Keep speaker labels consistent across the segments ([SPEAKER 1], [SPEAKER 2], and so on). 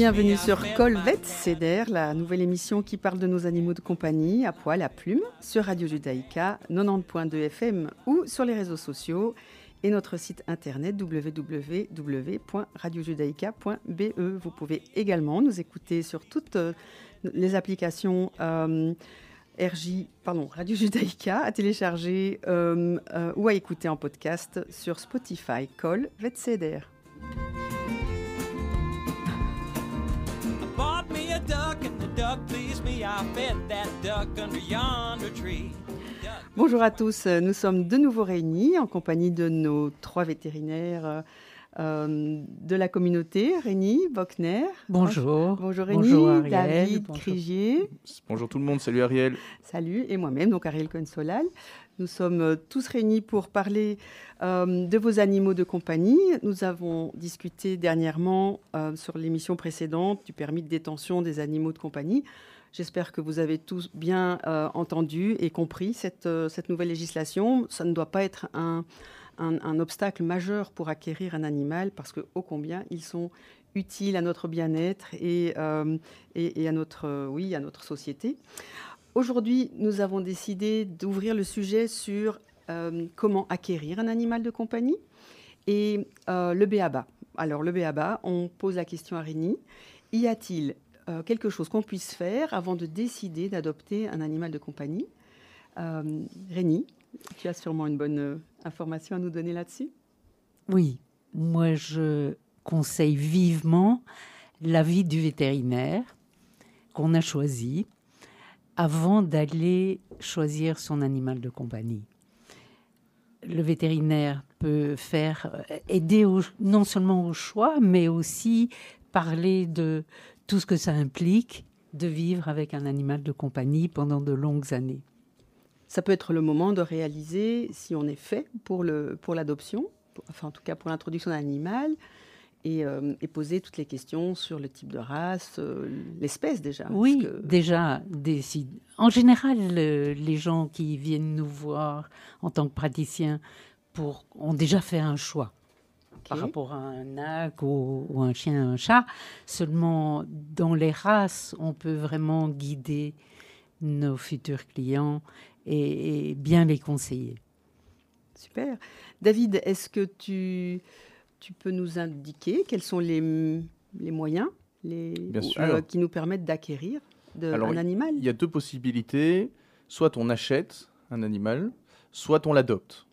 [SPEAKER 1] Bienvenue sur Colvet CEDER, la nouvelle émission qui parle de nos animaux de compagnie à poil, à plume, sur Radio Judaïka 90.2 FM ou sur les réseaux sociaux et notre site internet www.radiojudaïka.be. Vous pouvez également nous écouter sur toutes euh, les applications euh, RJ, pardon, Radio Judaïka à télécharger euh, ou à écouter en podcast sur Spotify, Col. Bonjour à tous, nous sommes de nouveau réunis en compagnie de nos trois vétérinaires euh, de la communauté, Rémi Bockner.
[SPEAKER 2] Bonjour.
[SPEAKER 1] Bonjour Rémi, David Crigier.
[SPEAKER 3] Bonjour tout le monde, salut Ariel.
[SPEAKER 1] Salut, et moi-même, donc Ariel Cohen-Solal. Nous sommes euh, tous réunis pour parler euh, de vos animaux de compagnie. Nous avons discuté dernièrement sur l'émission précédente du permis de détention des animaux de compagnie. J'espère que vous avez tous bien entendu et compris cette, cette nouvelle législation. Ça ne doit pas être un, un, obstacle majeur pour acquérir un animal parce que, ô combien, ils sont utiles à notre bien-être et, euh, et, à, notre, oui, à notre société. Aujourd'hui, nous avons décidé d'ouvrir le sujet sur euh, comment acquérir un animal de compagnie et euh, le béaba. Alors, le béaba, on pose la question à Rémi. Y a-t-il quelque chose qu'on puisse faire avant de décider d'adopter un animal de compagnie. Rémi, tu as sûrement une bonne euh, information à nous donner là-dessus?
[SPEAKER 2] Oui, moi je conseille vivement l'avis du vétérinaire qu'on a choisi avant d'aller choisir son animal de compagnie. Le vétérinaire peut faire euh, aider non seulement au choix, mais aussi parler de tout ce que ça implique de vivre avec un animal de compagnie pendant de longues années.
[SPEAKER 1] Ça peut être le moment de réaliser si on est fait pour l'adoption, pour enfin en tout cas pour l'introduction d'un animal, et, euh, poser toutes les questions sur le type de race, euh, l'espèce déjà.
[SPEAKER 2] Oui, déjà, en général, les gens qui viennent nous voir en tant que praticiens pour, ont déjà fait un choix. Par rapport à un nac ou, ou, un chien, un chat. Seulement, dans les races, on peut vraiment guider nos futurs clients et, bien les conseiller.
[SPEAKER 1] Super. David, est-ce que tu, tu peux nous indiquer quels sont les, les moyens les, euh, qui nous permettent d'acquérir un animal?
[SPEAKER 3] Il y a deux possibilités. Soit on achète un animal, soit on l'adopte.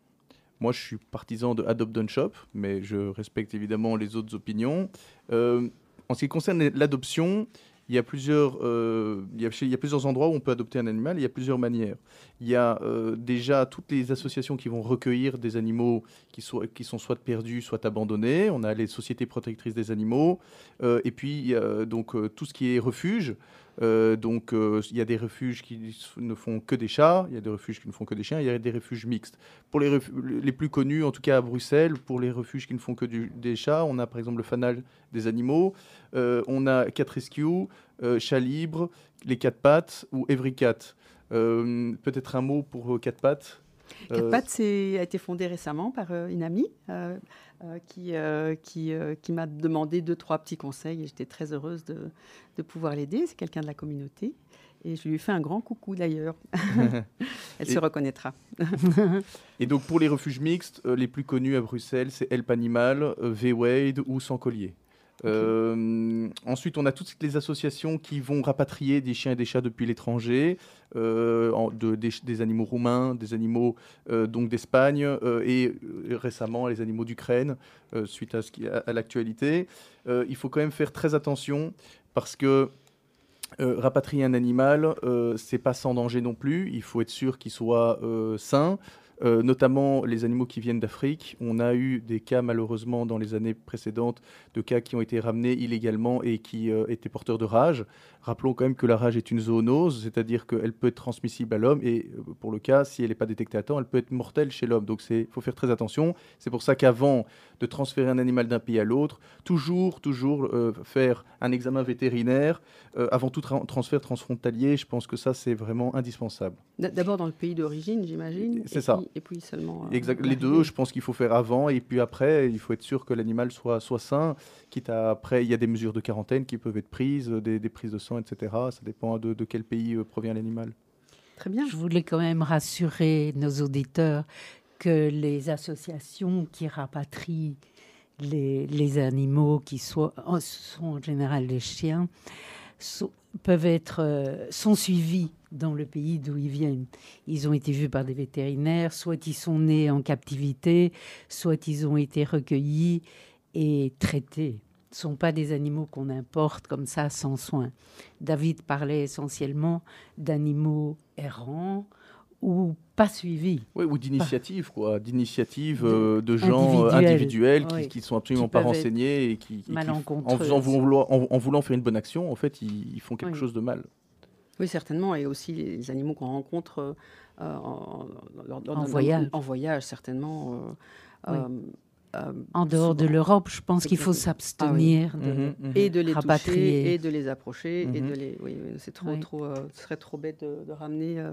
[SPEAKER 3] Moi, je suis partisan de Adopt Don't Shop, mais je respecte évidemment les autres opinions. Euh, en ce qui concerne l'adoption, il y, a plusieurs, euh, il, y a, plusieurs endroits où on peut adopter un animal, il y a plusieurs manières. Il y a euh, déjà toutes les associations qui vont recueillir des animaux qui, qui sont soit perdus, soit abandonnés. On a les sociétés protectrices des animaux. Et puis, il y a, donc, tout ce qui est refuge. Euh, donc, euh, il y a des refuges qui ne font que des chats, il y a des refuges qui ne font que des chiens, il y a des refuges mixtes. Pour les, les plus connus, en tout cas à Bruxelles, pour les refuges qui ne font que des chats, on a par exemple le fanal des animaux, euh, on a Cat Rescue, Chat Libre, les Quatre Pattes ou Every Cat. Peut-être un mot pour Quatre Pattes?
[SPEAKER 1] Quatre Pattes a été fondé récemment par une amie euh, qui, euh, qui, euh, qui m'a demandé deux, trois petits conseils et j'étais très heureuse de, de pouvoir l'aider. C'est quelqu'un de la communauté. Et je lui ai fait un grand coucou d'ailleurs. Elle se reconnaîtra.
[SPEAKER 3] et donc pour les refuges mixtes, les plus connus à Bruxelles, c'est Help Animal, V-Wade ou Sans Collier? Euh, ensuite, on a toutes les associations qui vont rapatrier des chiens et des chats depuis l'étranger, euh, de, des, animaux roumains, des animaux euh, donc d'Espagne et récemment les animaux d'Ukraine, suite à, l'actualité. il faut quand même faire très attention parce que rapatrier un animal, c'est pas sans danger non plus. Il faut être sûr qu'il soit sain. Euh, notamment les animaux qui viennent d'Afrique. On a eu des cas malheureusement dans les années précédentes de cas qui ont été ramenés illégalement et qui euh, étaient porteurs de rage. Rappelons quand même que la rage est une zoonose, c'est-à-dire qu'elle peut être transmissible à l'homme et euh, pour le cas, si elle n'est pas détectée à temps, elle peut être mortelle chez l'homme. Donc il faut faire très attention. C'est pour ça qu'avant de transférer un animal d'un pays à l'autre, toujours, toujours faire un examen vétérinaire avant tout transfert transfrontalier. Je pense que ça, c'est vraiment indispensable.
[SPEAKER 1] D'abord dans le pays d'origine, j'imagine.
[SPEAKER 3] C'est ça.
[SPEAKER 1] puis, et puis seulement. euh,
[SPEAKER 3] Exact. Les deux, je pense qu'il faut faire avant et puis après, il faut être sûr que l'animal soit, soit sain. Quitte à, après, il y a des mesures de quarantaine qui peuvent être prises, euh, des, des prises de sang, etc. Ça dépend de, de quel pays euh, provient l'animal.
[SPEAKER 1] Très bien.
[SPEAKER 2] Je voulais quand même rassurer nos auditeurs que les associations qui rapatrient les, les animaux, qui soient, sont en général les chiens, sont- peuvent être, euh, sont suivis dans le pays d'où ils viennent. Ils ont été vus par des vétérinaires, soit ils sont nés en captivité, soit ils ont été recueillis et traités. Ce ne sont pas des animaux qu'on importe comme ça sans soin. David parlait essentiellement d'animaux errants ou pas suivis.
[SPEAKER 3] Oui, ou d'initiatives, quoi. D'initiatives euh, de gens euh, individuels qui,
[SPEAKER 2] Oui.
[SPEAKER 3] qui sont absolument
[SPEAKER 2] Qui
[SPEAKER 3] pas renseignés et qui, et qui- en, faisant vouloir, en, en voulant faire une bonne action, en fait, ils, ils font quelque
[SPEAKER 2] Oui.
[SPEAKER 3] chose de mal.
[SPEAKER 1] Oui, certainement. Et aussi les animaux qu'on rencontre euh, en,
[SPEAKER 2] voyage.
[SPEAKER 1] En voyage, certainement. euh,
[SPEAKER 2] Oui.
[SPEAKER 1] Euh, euh,
[SPEAKER 2] En dehors de l'Europe, je pense qu'il faut
[SPEAKER 1] Exactement.
[SPEAKER 2] s'abstenir de...
[SPEAKER 3] Mhm, mhm.
[SPEAKER 1] Et de les
[SPEAKER 2] Rapatrier.
[SPEAKER 1] toucher, et de les approcher, et
[SPEAKER 3] Mhm.
[SPEAKER 1] de les. Oui, c'est trop,
[SPEAKER 2] Oui.
[SPEAKER 1] trop. euh, ce serait trop bête de, de ramener euh,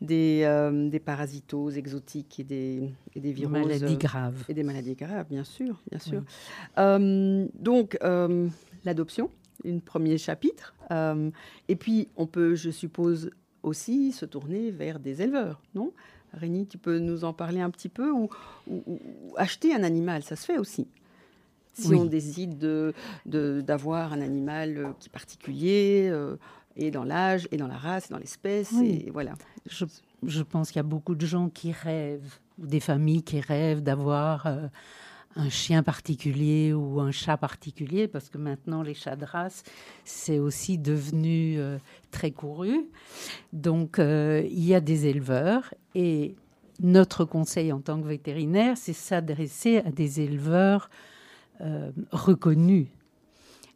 [SPEAKER 1] des, euh, des parasitoses exotiques et des, et des virus.
[SPEAKER 2] maladies graves.
[SPEAKER 1] Et des maladies graves, bien sûr, bien sûr.
[SPEAKER 2] Oui.
[SPEAKER 1] Euh, donc, euh, l'adoption, un premier chapitre. Euh, et puis, on peut, je suppose, aussi se tourner vers des éleveurs, non? Rémi, tu peux nous en parler un petit peu ou, ou- ou- ou acheter un animal, ça se fait aussi. Si
[SPEAKER 2] Oui.
[SPEAKER 1] on décide de- de- d'avoir un animal euh, qui est particulier, euh, et dans l'âge, et dans la race, et dans l'espèce,
[SPEAKER 2] Oui.
[SPEAKER 1] et voilà.
[SPEAKER 2] Je, je pense qu'il y a beaucoup de gens qui rêvent, ou des familles qui rêvent d'avoir euh, un chien particulier ou un chat particulier, parce que maintenant les chats de race, c'est aussi devenu euh, très couru. Donc euh, il y a des éleveurs et notre conseil en tant que vétérinaire, c'est s'adresser à des éleveurs euh, reconnus.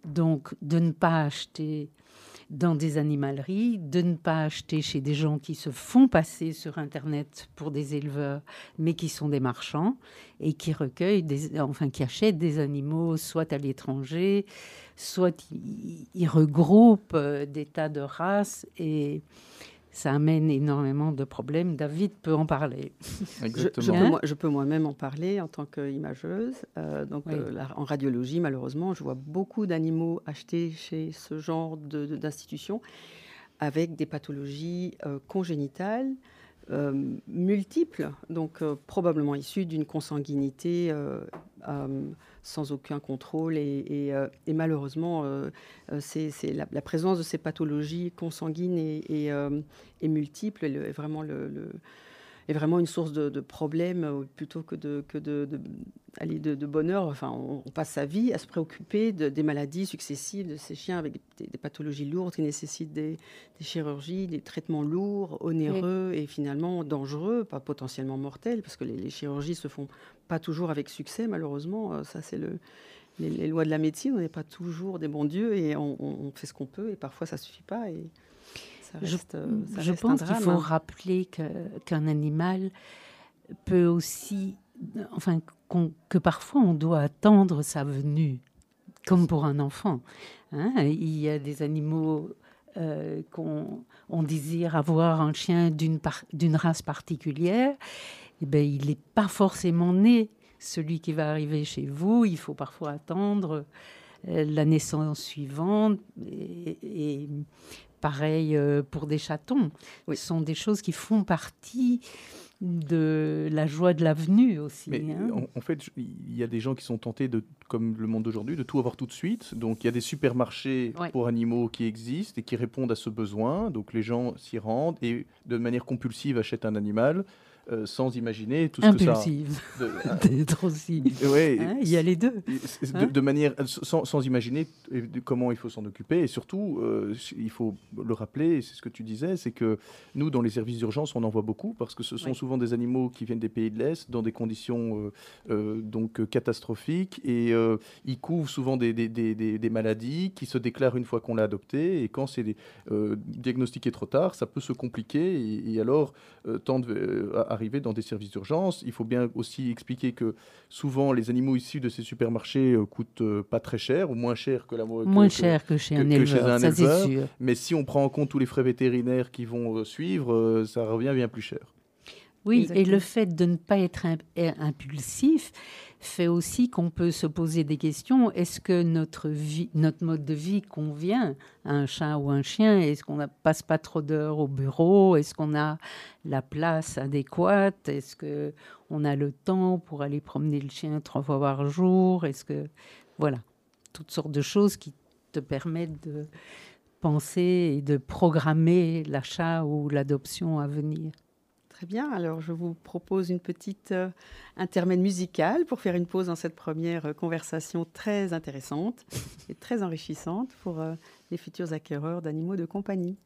[SPEAKER 2] Donc de ne pas acheter dans des animaleries, de ne pas acheter chez des gens qui se font passer sur Internet pour des éleveurs, mais qui sont des marchands et qui recueillent, des, enfin qui achètent des animaux, soit à l'étranger, soit ils, regroupent euh, des tas de races et ça amène énormément de problèmes. David peut en parler.
[SPEAKER 1] Je,
[SPEAKER 3] Exactement.
[SPEAKER 1] je peux moi- je peux moi-même en parler en tant qu'imageuse. Euh, donc,
[SPEAKER 2] Oui.
[SPEAKER 1] euh, la- en radiologie, malheureusement, je vois beaucoup d'animaux achetés chez ce genre de- de- d'institutions avec des pathologies euh, congénitales euh, multiples, donc euh, probablement issues d'une consanguinité euh, sans aucun contrôle. Et, malheureusement, c'est la, présence de ces pathologies consanguines et, multiples est, vraiment le, est vraiment une source de, de problèmes euh, plutôt que de, que de, de- aller de, de bonheur. Enfin, on, on passe sa vie à se préoccuper de- des maladies successives de ces chiens avec des, des pathologies lourdes qui nécessitent des, des chirurgies, des traitements lourds, onéreux et finalement dangereux, pas potentiellement mortels, parce que les, les chirurgies se font pas toujours avec succès, malheureusement. Euh, Ça, c'est le. Les, les lois de la médecine, on n'est pas toujours des bons dieux et on, on- on fait ce qu'on peut et parfois ça suffit pas et ça
[SPEAKER 2] Je-
[SPEAKER 1] reste, euh, ça reste
[SPEAKER 2] pense qu'il faut rappeler que- qu'un animal peut aussi, enfin, qu'on- que parfois on doit attendre sa venue, comme pour un enfant. hein. Il y a des animaux euh, qu'on on désire avoir un chien d'une par- d'une race particulière. Eh ben, il n'est pas forcément né. Celui qui va arriver chez vous, il faut parfois attendre euh, la naissance suivante. Et, et pareil euh, pour des chatons.
[SPEAKER 1] Oui.
[SPEAKER 2] Ce sont des choses qui font partie de la joie de la venue aussi.
[SPEAKER 3] Mais
[SPEAKER 2] hein.
[SPEAKER 3] en, en fait, il y a des gens qui sont tentés, de, comme le monde d'aujourd'hui, de tout avoir tout de suite. Donc il y a des supermarchés
[SPEAKER 2] Ouais.
[SPEAKER 3] pour animaux qui existent et qui répondent à ce besoin. Donc les gens s'y rendent et de manière compulsive achètent un animal euh, sans imaginer tout ce
[SPEAKER 2] Impulsive.
[SPEAKER 3] que ça...
[SPEAKER 2] aussi.
[SPEAKER 3] ouais,
[SPEAKER 2] Hein, Il y a les deux. Hein
[SPEAKER 3] de, de manière sans, sans imaginer euh, comment il faut s'en occuper. Et surtout euh, il faut le rappeler c'est ce que tu disais c'est que nous dans les services d'urgence on en voit beaucoup parce que ce sont souvent des animaux qui viennent des pays de l'est dans des conditions euh, euh, donc euh, catastrophiques. Et euh, ils couvrent souvent des, des- des- des- des maladies qui se déclarent une fois qu'on l'a adopté. Et quand c'est euh, diagnostiqué trop tard ça peut se compliquer. Et, et alors euh, tendre euh, à arriver dans des services d'urgence. Il faut bien aussi expliquer que souvent les animaux issus de ces supermarchés euh, coûtent euh, pas très cher ou moins cher que la que-
[SPEAKER 2] Moins
[SPEAKER 3] que-
[SPEAKER 2] cher que chez
[SPEAKER 3] que-
[SPEAKER 2] un
[SPEAKER 3] que chez
[SPEAKER 2] éleveur,
[SPEAKER 3] un
[SPEAKER 2] ça c'est
[SPEAKER 3] éleveur.
[SPEAKER 2] sûr.
[SPEAKER 3] Mais si on prend en compte tous les frais vétérinaires qui vont euh, suivre, euh, ça revient bien plus cher.
[SPEAKER 2] Oui, et le fait de ne pas être impulsif fait aussi qu'on peut se poser des questions. Est-ce que notre, vie, notre mode de vie convient à un chat ou un chien? Est-ce qu'on ne passe pas trop d'heures au bureau? Est-ce qu'on a la place adéquate? Est-ce qu'on a le temps pour aller promener le chien trois fois par jour? Est-ce que... Voilà, toutes sortes de choses qui te permettent de penser et de programmer l'achat ou l'adoption à venir.
[SPEAKER 1] Très bien, alors je vous propose une petite euh, intermède musicale pour faire une pause dans cette première euh, conversation très intéressante et très enrichissante pour euh, les futurs acquéreurs d'animaux de compagnie.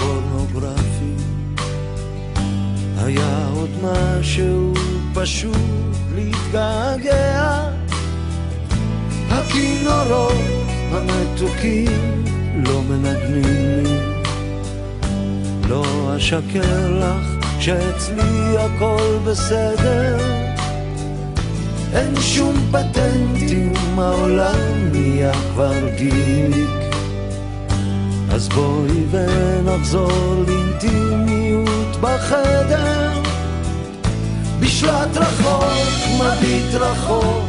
[SPEAKER 4] הסרטים הפורנוגרפיים היה עוד משהו פשוט להתגעגע. הכינורות המתוקים לא מנגנים לי. לא אשקר לך שאצלי הכל בסדר. אין שום פטנטים, העולם נהיה כבר גיק אז בואי ונחזור לאינטימיות בחדר. בשלט רחוק, מביט רחוק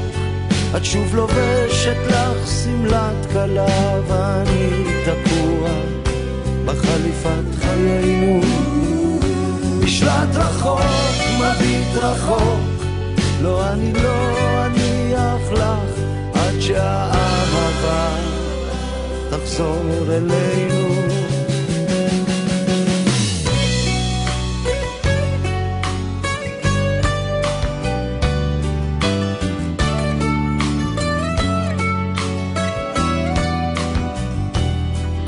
[SPEAKER 4] את שוב לובשת לך שמלת כלה ואני תקוע בחליפת חיינו. משלט רחוק, מביט רחוק, לא אני לא אניח לך עד שהאהבה תחזור אלינו.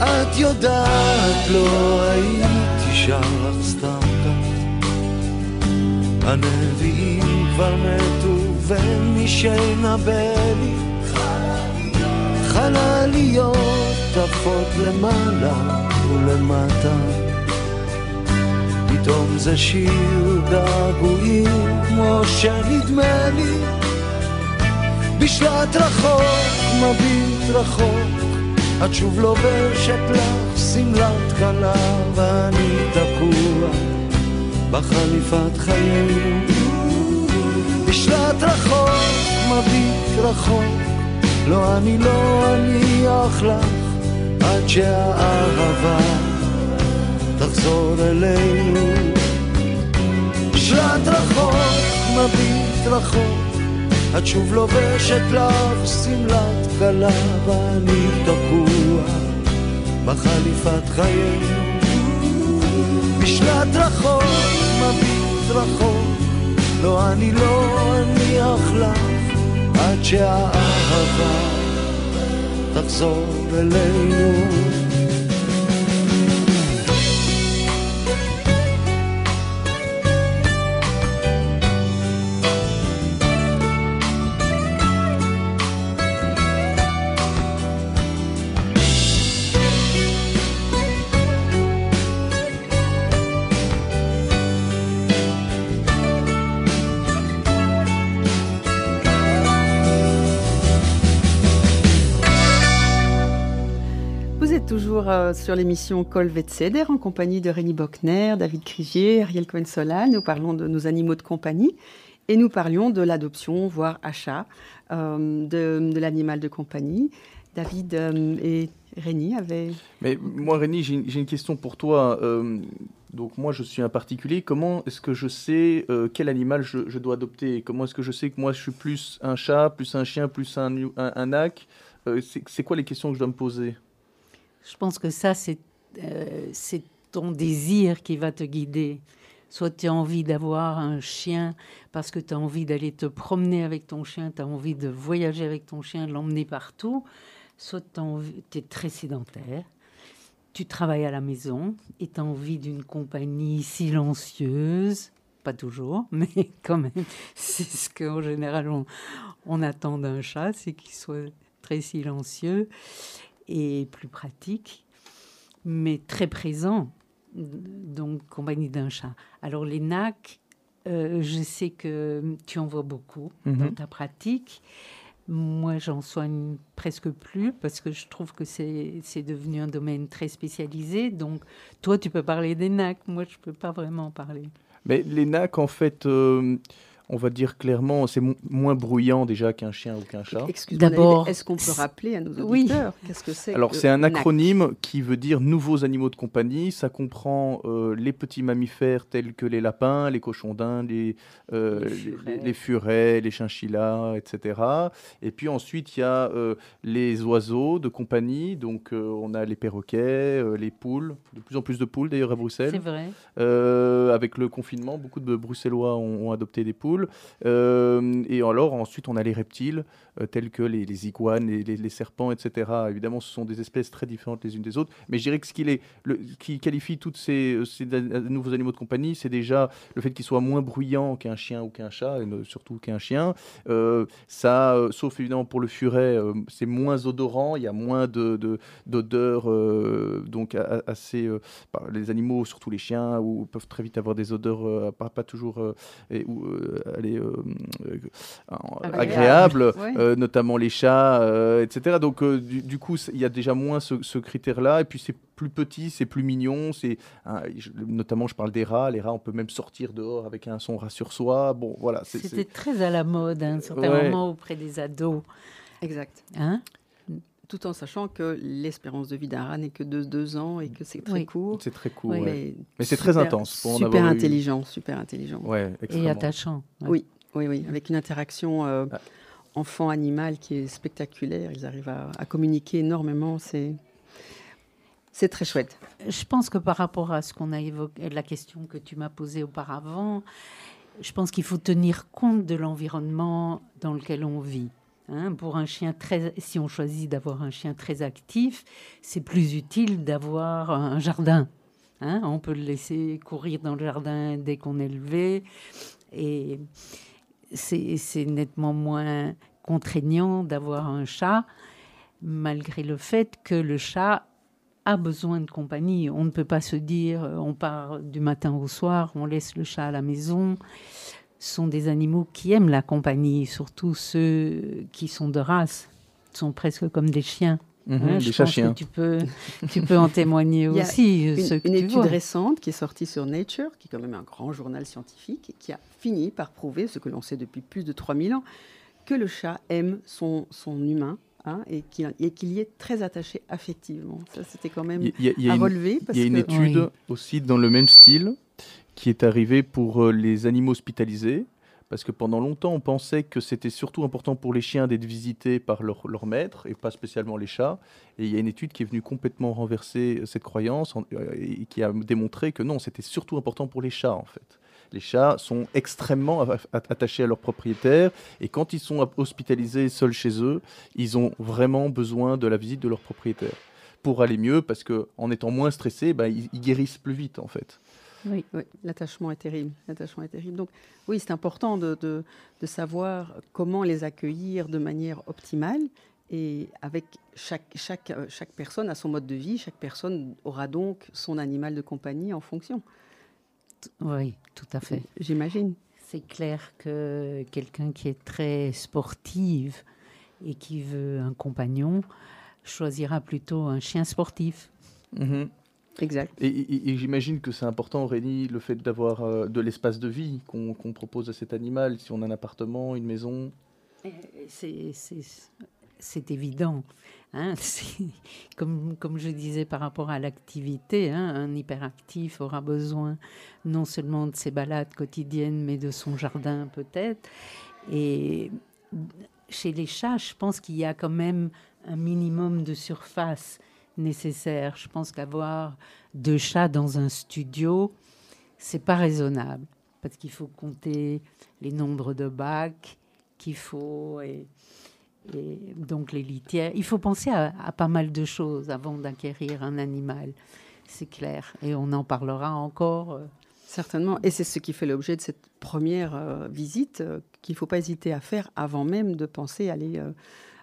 [SPEAKER 4] את יודעת, לא הייתי שם לך סתם הנביאים כבר מתו ומי שינבא לי חלליות עפות למעלה ולמטה. פתאום זה שיר געגועים כמו שנדמה לי. בשלט רחוק מביט רחוק את שוב לובשת לך שמלת כלה ואני תקוע בחליפת חיינו בשלט רחוק, מביט רחוק לא אני לא אניח לך עד שהאהבה תחזור אלינו. בשלט רחוק, מביט רחוק את שוב לובשת לך שמלת כלה ואני תקוע בחליפת חיינו. בשלט רחוק מביט רחוק, לא אני לא אניח לך עד שהאהבה תחזור אלינו.
[SPEAKER 1] Euh, sur l'émission Colvet Ceder en compagnie de Rémi Bockner, David Crigier, Ariel Cohen-Solal. Nous parlons de nos animaux de compagnie et nous parlions de l'adoption, voire achat euh, de, l'animal de compagnie. David euh, et Rémi avaient.
[SPEAKER 3] Mais moi, Rémi, j'ai une question pour toi. donc moi, je suis un particulier. Comment est-ce que je sais quel animal je, dois adopter? Comment est-ce que je sais que moi, je suis plus un chat, plus un chien, plus un, un, un ac? C'est quoi les questions que je dois me poser?
[SPEAKER 2] Je pense que ça, c'est euh, ton désir qui va te guider. Soit tu as envie d'avoir un chien parce que tu as envie d'aller te promener avec ton chien, tu as envie de voyager avec ton chien, de l'emmener partout. Soit tu es très sédentaire, tu travailles à la maison et tu as envie d'une compagnie silencieuse. Pas toujours, mais quand même, c'est ce qu'en général on attend d'un chat, c'est qu'il soit très silencieux et plus pratique, mais très présent donc compagnie d'un chat. Alors les NAC, euh, je sais que tu en vois beaucoup dans
[SPEAKER 3] Mhm.
[SPEAKER 2] ta pratique. Moi, j'en soigne presque plus parce que je trouve que c'est devenu un domaine très spécialisé. Donc, toi, tu peux parler des NAC. Moi, je peux pas vraiment en parler.
[SPEAKER 3] Mais les NAC, en fait, euh, on va dire clairement, c'est mo- moins bruyant déjà qu'un chien ou qu'un chat.
[SPEAKER 2] D'abord,
[SPEAKER 1] est-ce qu'on peut rappeler à nos
[SPEAKER 2] oui.
[SPEAKER 1] auditeurs qu'est-ce que c'est
[SPEAKER 3] Alors,
[SPEAKER 1] que
[SPEAKER 3] c'est un
[SPEAKER 1] NAC
[SPEAKER 3] acronyme qui veut dire nouveaux animaux de compagnie. Ça comprend euh, les petits mammifères tels que les lapins, les cochons d'Inde, les, euh,
[SPEAKER 2] Les furets.
[SPEAKER 3] les- les furets, les chinchillas, etc. Et puis ensuite, il y a euh, les oiseaux de compagnie. Donc, euh, on a les perroquets, euh, les poules, de plus en plus de poules d'ailleurs à
[SPEAKER 2] C'est
[SPEAKER 3] Bruxelles.
[SPEAKER 2] vrai.
[SPEAKER 3] Euh, avec le confinement, beaucoup de Bruxellois ont, ont adopté des poules. Euh, et alors, ensuite, on a les reptiles, euh, tels que les, iguanes, les, serpents, etc. Évidemment, ce sont des espèces très différentes les unes des autres. Mais je dirais que ce qui, les, le, qui qualifie tous ces, euh, nouveaux animaux de compagnie, c'est déjà le fait qu'ils soient moins bruyants qu'un chien ou qu'un chat, et surtout qu'un chien. Ça, sauf évidemment pour le furet, c'est moins odorant, il y a moins de, de- d'odeurs, euh, donc assez. bah, les animaux, surtout les chiens, ou peuvent très vite avoir des odeurs euh, pas, pas toujours allez, euh, euh,
[SPEAKER 1] Agréable.
[SPEAKER 3] agréables,
[SPEAKER 1] Ouais.
[SPEAKER 3] euh, notamment les chats, euh, etc. Donc euh, du, du coup, il y a déjà moins ce, ce critère-là, et puis c'est plus petit, c'est plus mignon, c'est hein, notamment je parle des rats, les rats on peut même sortir dehors avec un son rat sur soi. Bon voilà,
[SPEAKER 2] C'était très à la mode à un certain
[SPEAKER 3] Ouais.
[SPEAKER 2] moment auprès des ados.
[SPEAKER 1] Exact.
[SPEAKER 2] Hein?
[SPEAKER 1] Tout en sachant que l'espérance de vie d'un rat n'est que de deux ans et que c'est très
[SPEAKER 2] Oui.
[SPEAKER 1] court.
[SPEAKER 3] c'est très.
[SPEAKER 2] Oui.
[SPEAKER 3] ouais.
[SPEAKER 1] Mais,
[SPEAKER 3] Mais c'est très
[SPEAKER 1] super-
[SPEAKER 3] intense pour en
[SPEAKER 1] Super
[SPEAKER 3] avoir eu.
[SPEAKER 1] intelligent, super intelligent.
[SPEAKER 3] Ouais,
[SPEAKER 2] Et attachant. ouais.
[SPEAKER 1] Oui, oui, oui, avec une interaction euh,
[SPEAKER 3] Ah.
[SPEAKER 1] enfant-animal qui est spectaculaire. Ils arrivent à, à communiquer énormément. C'est c'est très chouette.
[SPEAKER 2] Je pense que par rapport à ce qu'on a évoqué, la question que tu m'as posée auparavant, je pense qu'il faut tenir compte de l'environnement dans lequel on vit. Hein, pour un chien très, si on choisit d'avoir un chien très actif, c'est plus utile d'avoir un jardin. Hein, on peut le laisser courir dans le jardin dès qu'on est levé, et c'est nettement moins contraignant d'avoir un chat, malgré le fait que le chat a besoin de compagnie. On ne peut pas se dire euh, on part du matin au soir, on laisse le chat à la maison. Sont des animaux qui aiment la compagnie, surtout ceux qui sont de race. Ils sont presque comme des chiens.
[SPEAKER 3] Mhm,
[SPEAKER 2] hein.
[SPEAKER 3] des
[SPEAKER 2] Je
[SPEAKER 3] chats
[SPEAKER 2] pense que
[SPEAKER 3] chiens.
[SPEAKER 2] tu peux, tu peux en témoigner
[SPEAKER 1] Il y a
[SPEAKER 2] aussi. euh,
[SPEAKER 1] Une, une
[SPEAKER 2] tu
[SPEAKER 1] étude
[SPEAKER 2] vois.
[SPEAKER 1] récente qui est sortie sur Nature, qui est quand même un grand journal scientifique, et qui a fini par prouver ce que l'on sait depuis plus de 3000 ans, que le chat aime son, son humain hein, et qu'il y est très attaché affectivement. Ça, c'était quand même
[SPEAKER 3] Il y a- il y a
[SPEAKER 1] à
[SPEAKER 3] une-
[SPEAKER 1] relever.
[SPEAKER 3] Il y a une
[SPEAKER 1] que,
[SPEAKER 3] étude
[SPEAKER 2] Oui.
[SPEAKER 3] aussi dans le même style qui est arrivée pour euh, les animaux hospitalisés. Parce que pendant longtemps, on pensait que c'était surtout important pour les chiens d'être visités par leur, leur maître et pas spécialement les chats. Et il y a une étude qui est venue complètement renverser cette croyance euh, et qui a démontré que non, c'était surtout important pour les chats en fait. Les chats sont extrêmement attachés à leur propriétaire et quand ils sont hospitalisés seuls chez eux, ils ont vraiment besoin de la visite de leur propriétaire pour aller mieux parce que en étant moins stressés, ils, ils guérissent plus vite en fait.
[SPEAKER 2] Oui.
[SPEAKER 1] Oui, l'attachement est terrible. L'attachement est terrible. Donc, oui, c'est important de, de- de savoir comment les accueillir de manière optimale. Et avec chaque, chaque, euh, chaque personne a son mode de vie, chaque personne aura donc son animal de compagnie en fonction,
[SPEAKER 2] Oui, tout à fait.
[SPEAKER 1] j'imagine.
[SPEAKER 2] C'est clair que quelqu'un qui est très sportive et qui veut un compagnon choisira plutôt un chien sportif.
[SPEAKER 1] Exact.
[SPEAKER 3] Et, et- et j'imagine que c'est important, Rémi, le fait d'avoir euh, de l'espace de vie qu'on propose à cet animal, si on a un appartement, une maison.
[SPEAKER 2] C'est- C'est c'est évident. hein. Comme je disais par rapport à l'activité, hein, un hyperactif aura besoin non seulement de ses balades quotidiennes, mais de son jardin peut-être. Et chez les chats, je pense qu'il y a quand même un minimum de surface nécessaire. Je pense qu'avoir deux chats dans un studio, c'est pas raisonnable parce qu'il faut compter les nombres de bacs qu'il faut et, donc les litières. Il faut penser à, à pas mal de choses avant d'acquérir un animal, c'est clair. Et on en parlera encore.
[SPEAKER 1] Certainement. Et c'est ce qui fait l'objet de cette première euh, visite euh, qu'il ne faut pas hésiter à faire avant même de penser aller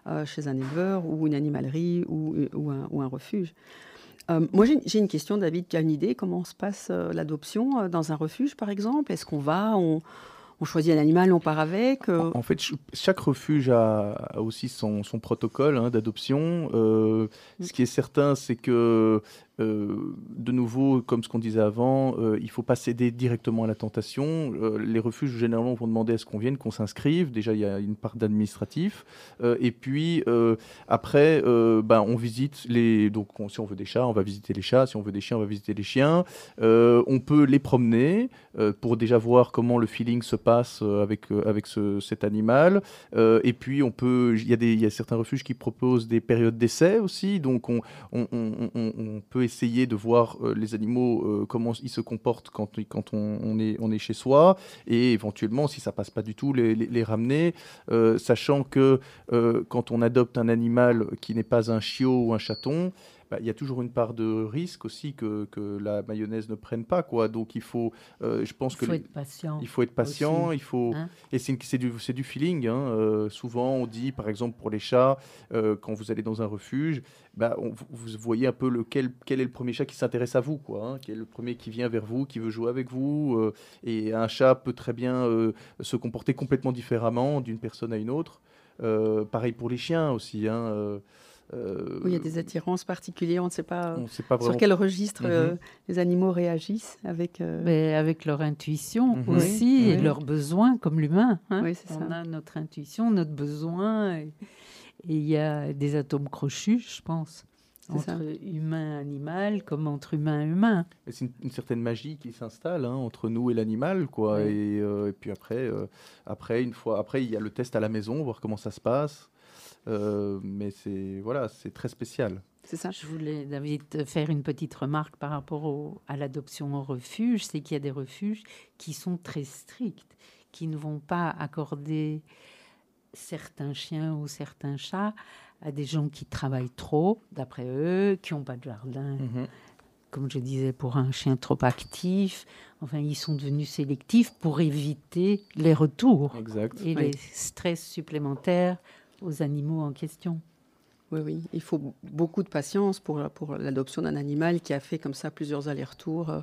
[SPEAKER 1] euh, chez un éleveur ou une animalerie ou, ou un, ou un refuge. Moi, j'ai une question, David. Tu as une idée comment se passe l'adoption dans un refuge, par exemple? Est-ce qu'on va, on, on choisit un animal, on part avec
[SPEAKER 3] En fait, ch- chaque refuge a, a aussi son, son protocole hein, d'adoption. Euh, Ce qui est certain, c'est que, de nouveau, comme ce qu'on disait avant, euh, il ne faut pas céder directement à la tentation. Euh, les refuges, généralement, vont demander à ce qu'on vienne, qu'on s'inscrive. Déjà, il y a une part d'administratif. Euh, et puis, euh, après, euh, ben, on visite les... Donc, on- si on veut des chats, on va visiter les chats. Si on veut des chiens, on va visiter les chiens. Euh, on peut les promener euh, pour déjà voir comment le feeling se passe euh, avec, euh, avec ce- cet animal. Euh, et puis, on peut, il y, y a certains refuges qui proposent des périodes d'essai aussi. Donc, on, on, on- on- on peut essayer de voir euh, les animaux, euh, comment ils se comportent quand, quand on, est, on est chez soi. Et éventuellement, si ça passe pas du tout, les, ramener. Euh, sachant que quand on adopte un animal qui n'est pas un chiot ou un chaton, bah, il y a toujours une part de risque aussi que, que la mayonnaise ne prenne pas. Quoi. Donc, il faut, euh, je pense
[SPEAKER 2] Il
[SPEAKER 3] que
[SPEAKER 2] faut être patient.
[SPEAKER 3] il faut être patient,
[SPEAKER 2] aussi,
[SPEAKER 3] il faut
[SPEAKER 2] hein.
[SPEAKER 3] et c'est du du feeling. hein. Euh, souvent, on dit, par exemple, pour les chats, euh, quand vous allez dans un refuge, bah, on- vous- voyez un peu lequel quel est le premier chat qui s'intéresse à vous, quoi. hein, Quel est le premier qui vient vers vous, qui veut jouer avec vous. et un chat peut très bien se comporter complètement différemment d'une personne à une autre. Pareil pour les chiens aussi. hein, euh,
[SPEAKER 1] Oui, il y a des attirances particulières. On ne sait pas
[SPEAKER 3] on sait pas
[SPEAKER 1] sur quel registre
[SPEAKER 3] Mhm.
[SPEAKER 1] euh, les animaux réagissent avec. euh,
[SPEAKER 2] Mais avec leur intuition
[SPEAKER 3] Mhm.
[SPEAKER 2] aussi
[SPEAKER 1] Oui,
[SPEAKER 2] et
[SPEAKER 1] oui.
[SPEAKER 2] leurs besoins comme l'humain. hein.
[SPEAKER 1] Oui,
[SPEAKER 2] On
[SPEAKER 1] ça.
[SPEAKER 2] a notre intuition, notre besoin. Et il y a des atomes crochus, je pense, entre humain-animal comme entre humain-humain.
[SPEAKER 3] C'est une, une certaine magie qui s'installe hein, entre nous et l'animal, quoi.
[SPEAKER 2] Oui.
[SPEAKER 3] Et, euh, et puis après, euh, après une fois, après il y a le test à la maison, voir comment ça se passe. Euh, mais c'est voilà, c'est très spécial.
[SPEAKER 1] C'est ça.
[SPEAKER 2] Je voulais, David, faire une petite remarque par rapport au- à l'adoption en refuge. C'est qu'il y a des refuges qui sont très stricts, qui ne vont pas accorder certains chiens ou certains chats à des gens qui travaillent trop, d'après eux, qui n'ont pas de jardin, comme je disais, pour un chien trop actif. Enfin, ils sont devenus sélectifs pour éviter les retours
[SPEAKER 3] Exact.
[SPEAKER 2] et
[SPEAKER 1] Oui.
[SPEAKER 2] les stress supplémentaires aux animaux en question.
[SPEAKER 1] Oui, oui. Il faut beaucoup de patience pour, pour l'adoption d'un animal qui a fait comme ça plusieurs allers-retours euh,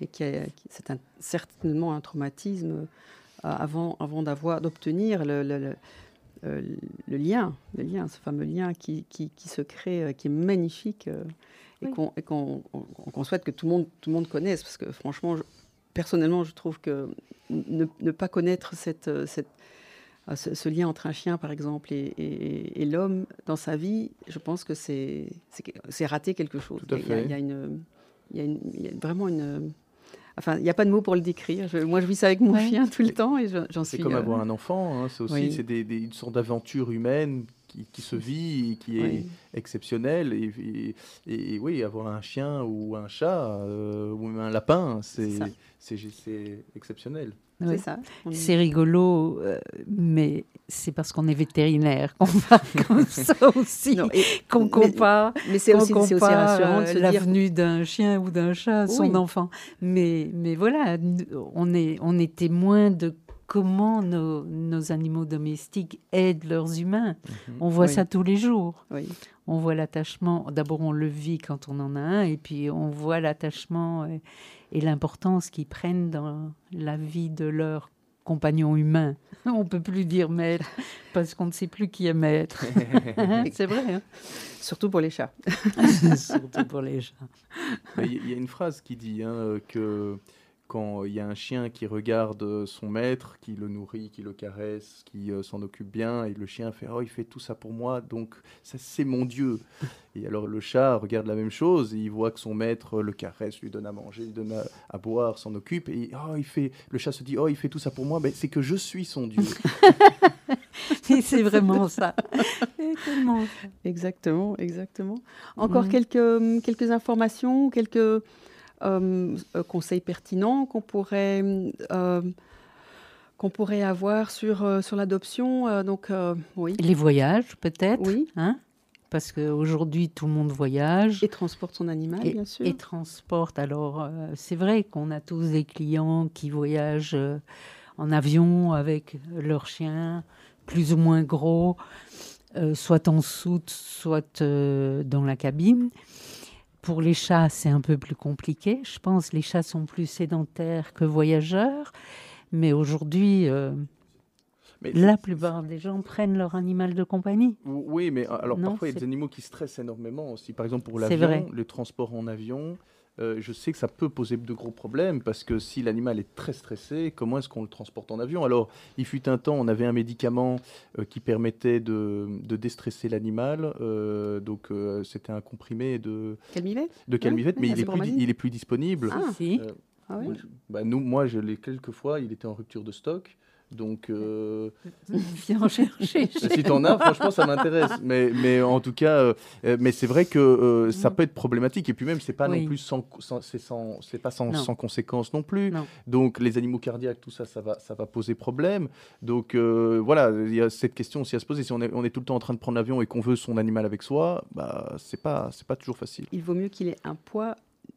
[SPEAKER 1] et qui, qui- c'est certainement un traumatisme euh, avant, avant d'avoir d'obtenir le, le- le- euh, le lien, le lien, ce fameux lien qui, qui, qui se crée, euh, qui est magnifique euh, et
[SPEAKER 2] Oui.
[SPEAKER 1] qu'on souhaite que tout le monde, tout le monde connaisse parce que franchement, je- personnellement, je trouve que ne, ne pas connaître cette, cette ce, ce lien entre un chien, par exemple, et, et- et l'homme dans sa vie, je pense que c'est c'est que- c'est rater quelque chose. Il y a-
[SPEAKER 3] fait.
[SPEAKER 1] Il y a, une, il y a une- il y a vraiment une. Enfin, il n'y a pas de mots pour le décrire. Je- moi, je vis ça avec mon
[SPEAKER 2] Ouais.
[SPEAKER 1] chien tout le temps et je- j'en suis.
[SPEAKER 3] C'est comme
[SPEAKER 1] euh,
[SPEAKER 3] avoir un enfant. hein, C'est aussi
[SPEAKER 1] oui.
[SPEAKER 3] c'est des, des- une sorte d'aventure humaine qui, qui se vit et qui est
[SPEAKER 1] oui.
[SPEAKER 3] exceptionnelle. Et, et- et oui, avoir un chien ou un chat euh, ou même un lapin, c'est
[SPEAKER 1] C'est ça.
[SPEAKER 3] c'est c'est exceptionnel.
[SPEAKER 1] C'est
[SPEAKER 2] Oui.
[SPEAKER 1] ça. On-
[SPEAKER 2] C'est rigolo, euh, mais c'est parce qu'on est vétérinaire qu'on va comme ça aussi, qu'on
[SPEAKER 1] mais-
[SPEAKER 2] compare,
[SPEAKER 1] Mais c'est
[SPEAKER 2] qu'on
[SPEAKER 1] aussi, c'est aussi
[SPEAKER 2] compare,
[SPEAKER 1] rassurant de
[SPEAKER 2] euh, l'avenue d'un chien ou d'un chat son enfant. Mais, mais voilà, on est, on est témoin de comment nos, nos animaux domestiques aident leurs humains. On voit
[SPEAKER 1] Oui.
[SPEAKER 2] ça tous les jours.
[SPEAKER 1] Oui.
[SPEAKER 2] On voit l'attachement, d'abord on le vit quand on en a un, et puis on voit l'attachement et, et l'importance qu'ils prennent dans la vie de leur compagnon humain. On peut plus dire maître, parce qu'on ne sait plus qui est maître. C'est vrai, hein
[SPEAKER 1] Surtout pour les chats.
[SPEAKER 2] surtout pour les chats.
[SPEAKER 3] Il y, a une phrase qui dit hein, euh, que quand il y a un chien qui regarde euh, son maître, qui le nourrit, qui le caresse, qui euh, s'en occupe bien, et le chien fait Oh, il fait tout ça pour moi, donc ça, c'est mon Dieu. Et alors le chat regarde la même chose, et il voit que son maître le caresse, lui donne à manger, lui donne à, à boire, s'en occupe, et oh, il fait, le chat se dit Oh, il fait tout ça pour moi, ben, c'est que je suis son Dieu.
[SPEAKER 2] Et c'est vraiment ça.
[SPEAKER 1] Exactement, exactement. Encore
[SPEAKER 2] Mhm.
[SPEAKER 1] quelques, quelques informations, quelques conseils pertinents qu'on pourrait, euh, qu'on pourrait avoir sur, euh, sur l'adoption euh, Donc, euh, oui.
[SPEAKER 2] Les voyages, peut-être
[SPEAKER 1] Oui.
[SPEAKER 2] hein Parce qu'aujourd'hui, tout le monde voyage.
[SPEAKER 1] Et transporte son animal,
[SPEAKER 2] et,
[SPEAKER 1] bien sûr.
[SPEAKER 2] et transporte. Alors, euh, c'est vrai qu'on a tous des clients qui voyagent euh, en avion avec leur chien, plus ou moins gros, euh, soit en soute, soit euh, dans la cabine. Pour les chats, c'est un peu plus compliqué. Je pense que les chats sont plus sédentaires que voyageurs. Mais aujourd'hui, euh, la plupart des gens prennent leur animal de compagnie.
[SPEAKER 3] Oui, mais alors
[SPEAKER 2] Non,
[SPEAKER 3] parfois il y a des animaux qui stressent énormément aussi. Par exemple pour l'avion, le transport en avion, euh, je sais que ça peut poser de gros problèmes parce que si l'animal est très stressé, comment est-ce qu'on le transporte en avion? Alors, il fut un temps, on avait un médicament euh, qui permettait de, de déstresser l'animal. euh, donc euh, c'était un comprimé de,
[SPEAKER 1] Calmivet
[SPEAKER 3] de calmivette,
[SPEAKER 1] oui,
[SPEAKER 3] mais il est, plus, di-
[SPEAKER 1] zébromazine.
[SPEAKER 3] il est plus disponible.
[SPEAKER 1] Ah.
[SPEAKER 2] Si.
[SPEAKER 3] Euh,
[SPEAKER 1] Ah oui
[SPEAKER 3] moi, je- bah, nous, moi, je l'ai quelques fois, il était en rupture de stock. Donc, euh,
[SPEAKER 2] Viens en chercher.
[SPEAKER 3] si t'en as, franchement, ça m'intéresse. Mais, mais en tout cas, euh, mais c'est vrai que euh, ça
[SPEAKER 2] Mm.
[SPEAKER 3] peut être problématique. Et puis même, c'est pas
[SPEAKER 2] Oui.
[SPEAKER 3] non plus sans, sans- c'est sans, c'est pas sans, conséquences non plus.
[SPEAKER 2] Non.
[SPEAKER 3] Donc les animaux cardiaques, tout ça, ça va, ça va poser problème. Donc euh, voilà, il y a cette question aussi à se poser. Si on est, on est tout le temps en train de prendre l'avion et qu'on veut son animal avec soi, bah c'est pas, c'est pas toujours facile.
[SPEAKER 1] Il vaut mieux qu'il ait un poids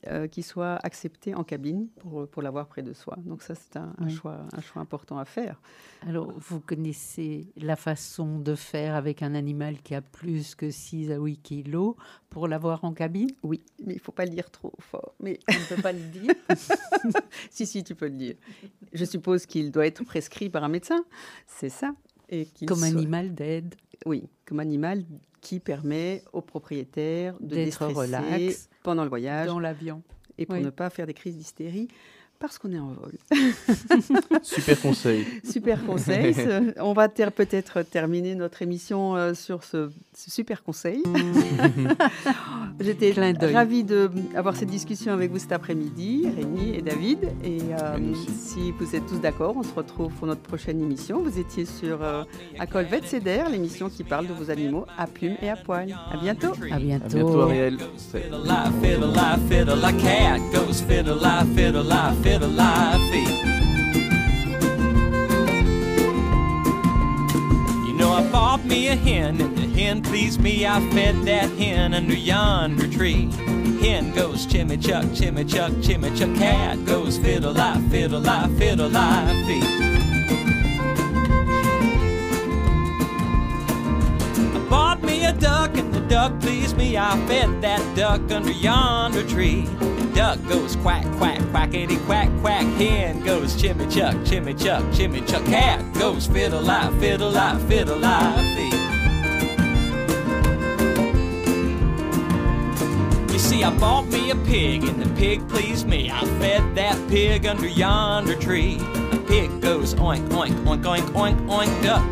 [SPEAKER 1] euh, qui soit accepté en cabine pour, pour l'avoir près de soi. Donc ça, c'est un, choix, un choix important à faire.
[SPEAKER 2] Alors, vous connaissez la façon de faire avec un animal qui a plus que 6 à 8 kilos pour l'avoir en cabine?
[SPEAKER 1] Oui, mais il faut pas le dire trop fort. Mais
[SPEAKER 2] On ne peut pas le dire.
[SPEAKER 1] si, si, tu peux le dire. Je suppose qu'il doit être prescrit par un médecin. C'est ça. Et
[SPEAKER 2] Comme
[SPEAKER 1] soit-
[SPEAKER 2] animal d'aide,
[SPEAKER 1] Oui, comme animal qui permet au propriétaire de
[SPEAKER 2] D'être
[SPEAKER 1] déstresser
[SPEAKER 2] relax
[SPEAKER 1] pendant le voyage
[SPEAKER 2] dans l'avion.
[SPEAKER 1] et pour
[SPEAKER 2] oui.
[SPEAKER 1] ne pas faire des crises d'hystérie parce qu'on est en vol.
[SPEAKER 3] Super conseil.
[SPEAKER 1] Super conseil. On va ter- peut-être terminer notre émission euh, sur ce, ce super conseil. J'étais ravie d'avoir cette discussion avec vous cet après-midi, Rémi et David. Et euh, si vous êtes tous d'accord, on se retrouve pour notre prochaine émission. Vous étiez sur euh, À Colvette l'émission qui parle de vos animaux à plumes et à poils. À bientôt.
[SPEAKER 2] À
[SPEAKER 3] À
[SPEAKER 2] bientôt.
[SPEAKER 3] bientôt, Ariel.
[SPEAKER 5] Goes fiddle lie, fiddle lie, fiddle lie, feet. You know, I bought me a hen, and the hen pleased me. I fed that hen under yonder tree. Hen goes chimmy chuck, chimmy chuck, chimmy chuck. Cat goes fiddle lie, fiddle lie, fiddle. I bought me a duck and the duck pleased me. I fed that duck under yonder tree. Duck goes quack, quack, quackity quack, quack. Hen goes chimmy chuck, chimmy chuck, chimmy chuck. Cat goes fiddle lie, fiddle lie, fiddle feet. You see, I bought me a pig and the pig pleased me. I fed that pig under yonder tree. The pig goes oink, oink, oink, oink, oink, oink, duck